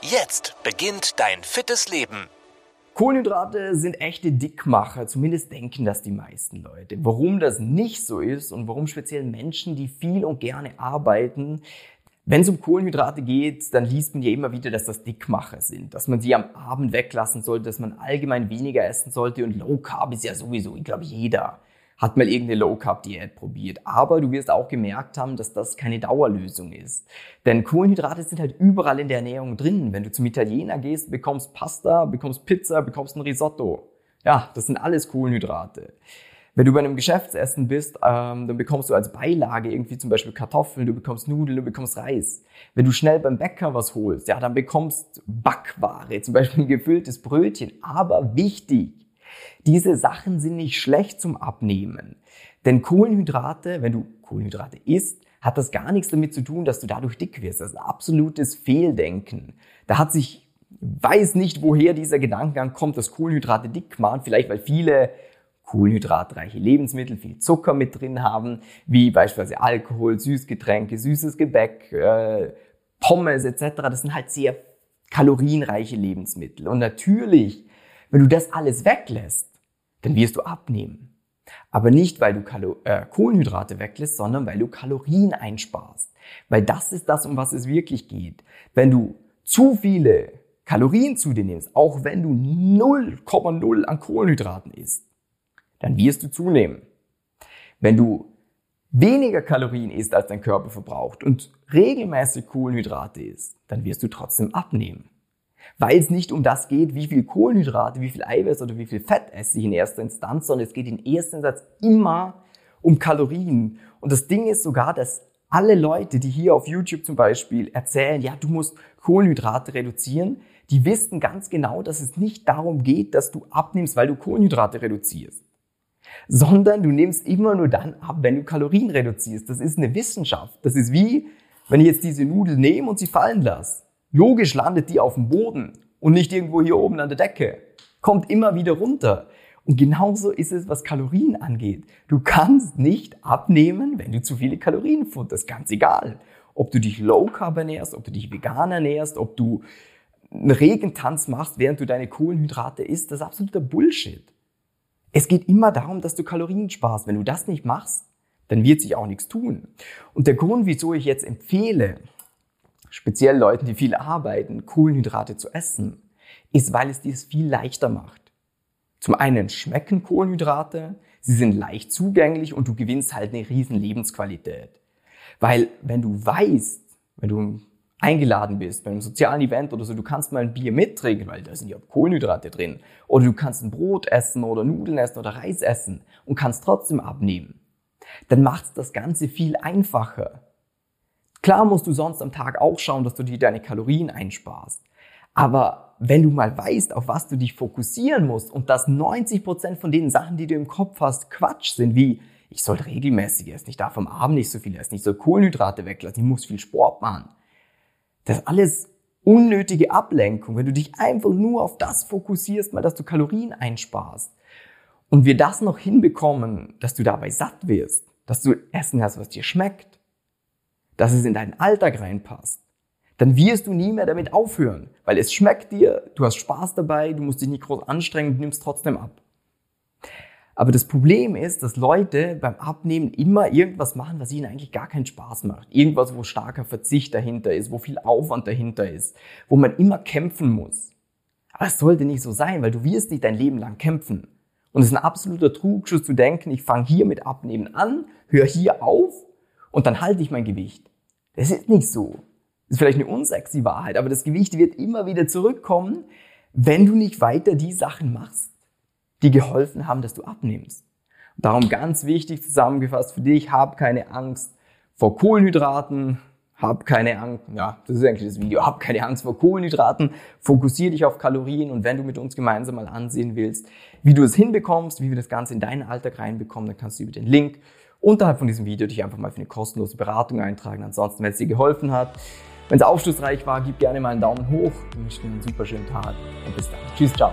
Jetzt beginnt dein fittes Leben. Kohlenhydrate sind echte Dickmacher, zumindest denken das die meisten Leute. Warum das nicht so ist und warum speziell Menschen, die viel und gerne arbeiten, wenn es um Kohlenhydrate geht, dann liest man ja immer wieder, dass das Dickmacher sind, dass man sie am Abend weglassen sollte, dass man allgemein weniger essen sollte und Low Carb ist ja sowieso, ich glaube, jeder hat mal irgendeine Low-Carb-Diät probiert. Aber du wirst auch gemerkt haben, dass das keine Dauerlösung ist. Denn Kohlenhydrate sind halt überall in der Ernährung drin. Wenn du zum Italiener gehst, bekommst Pasta, bekommst Pizza, bekommst ein Risotto. Ja, das sind alles Kohlenhydrate. Wenn du bei einem Geschäftsessen bist, ähm, dann bekommst du als Beilage irgendwie zum Beispiel Kartoffeln, du bekommst Nudeln, du bekommst Reis. Wenn du schnell beim Bäcker was holst, ja, dann bekommst Backware, zum Beispiel ein gefülltes Brötchen. Aber wichtig, diese Sachen sind nicht schlecht zum Abnehmen. Denn Kohlenhydrate, wenn du Kohlenhydrate isst, hat das gar nichts damit zu tun, dass du dadurch dick wirst. Das ist absolutes Fehldenken. Da hat sich, weiß nicht, woher dieser Gedankengang kommt, dass Kohlenhydrate dick machen. Vielleicht, weil viele kohlenhydratreiche Lebensmittel viel Zucker mit drin haben, wie beispielsweise Alkohol, Süßgetränke, süßes Gebäck, äh, Pommes etc. Das sind halt sehr kalorienreiche Lebensmittel. Und natürlich, wenn du das alles weglässt, dann wirst du abnehmen. Aber nicht, weil du Kalo äh, Kohlenhydrate weglässt, sondern weil du Kalorien einsparst. Weil das ist das, um was es wirklich geht. Wenn du zu viele Kalorien zu dir nimmst, auch wenn du 0,0 an Kohlenhydraten isst, dann wirst du zunehmen. Wenn du weniger Kalorien isst, als dein Körper verbraucht und regelmäßig Kohlenhydrate isst, dann wirst du trotzdem abnehmen weil es nicht um das geht, wie viel Kohlenhydrate, wie viel Eiweiß oder wie viel Fett esse ich in erster Instanz, sondern es geht in erster Instanz immer um Kalorien. Und das Ding ist sogar, dass alle Leute, die hier auf YouTube zum Beispiel erzählen, ja, du musst Kohlenhydrate reduzieren, die wissen ganz genau, dass es nicht darum geht, dass du abnimmst, weil du Kohlenhydrate reduzierst, sondern du nimmst immer nur dann ab, wenn du Kalorien reduzierst. Das ist eine Wissenschaft. Das ist wie, wenn ich jetzt diese Nudeln nehme und sie fallen lasse. Logisch landet die auf dem Boden und nicht irgendwo hier oben an der Decke. Kommt immer wieder runter. Und genauso ist es, was Kalorien angeht. Du kannst nicht abnehmen, wenn du zu viele Kalorien futterst. Ganz egal. Ob du dich low carb ernährst, ob du dich vegan ernährst, ob du einen Regentanz machst, während du deine Kohlenhydrate isst, das ist absoluter Bullshit. Es geht immer darum, dass du Kalorien sparst. Wenn du das nicht machst, dann wird sich auch nichts tun. Und der Grund, wieso ich jetzt empfehle, speziell Leuten, die viel arbeiten, Kohlenhydrate zu essen, ist, weil es dies viel leichter macht. Zum einen schmecken Kohlenhydrate, sie sind leicht zugänglich und du gewinnst halt eine riesen Lebensqualität. Weil wenn du weißt, wenn du eingeladen bist bei einem sozialen Event oder so, du kannst mal ein Bier mittrinken, weil da sind ja Kohlenhydrate drin. Oder du kannst ein Brot essen oder Nudeln essen oder Reis essen und kannst trotzdem abnehmen. Dann macht das Ganze viel einfacher. Klar musst du sonst am Tag auch schauen, dass du dir deine Kalorien einsparst. Aber wenn du mal weißt, auf was du dich fokussieren musst und dass 90 Prozent von den Sachen, die du im Kopf hast, Quatsch sind, wie ich soll regelmäßig essen, ich darf am Abend nicht so viel essen, ich soll Kohlenhydrate weglassen, ich muss viel Sport machen. Das alles unnötige Ablenkung, wenn du dich einfach nur auf das fokussierst, mal dass du Kalorien einsparst. Und wir das noch hinbekommen, dass du dabei satt wirst, dass du Essen hast, was dir schmeckt, dass es in deinen Alltag reinpasst, dann wirst du nie mehr damit aufhören, weil es schmeckt dir, du hast Spaß dabei, du musst dich nicht groß anstrengen, du nimmst trotzdem ab. Aber das Problem ist, dass Leute beim Abnehmen immer irgendwas machen, was ihnen eigentlich gar keinen Spaß macht. Irgendwas, wo starker Verzicht dahinter ist, wo viel Aufwand dahinter ist, wo man immer kämpfen muss. Aber es sollte nicht so sein, weil du wirst nicht dein Leben lang kämpfen. Und es ist ein absoluter Trugschuss zu denken, ich fange hier mit Abnehmen an, höre hier auf und dann halte ich mein Gewicht. Das ist nicht so. Das ist vielleicht eine unsexy Wahrheit, aber das Gewicht wird immer wieder zurückkommen, wenn du nicht weiter die Sachen machst, die geholfen haben, dass du abnimmst. darum ganz wichtig zusammengefasst für dich, hab keine Angst vor Kohlenhydraten, hab keine Angst, ja, das ist eigentlich das Video, hab keine Angst vor Kohlenhydraten, fokussiere dich auf Kalorien und wenn du mit uns gemeinsam mal ansehen willst, wie du es hinbekommst, wie wir das Ganze in deinen Alltag reinbekommen, dann kannst du über den Link unterhalb von diesem Video dich einfach mal für eine kostenlose Beratung eintragen. Ansonsten, wenn es dir geholfen hat, wenn es aufschlussreich war, gib gerne mal einen Daumen hoch. Ich wünsche dir einen super schönen Tag und bis dann. Tschüss, ciao.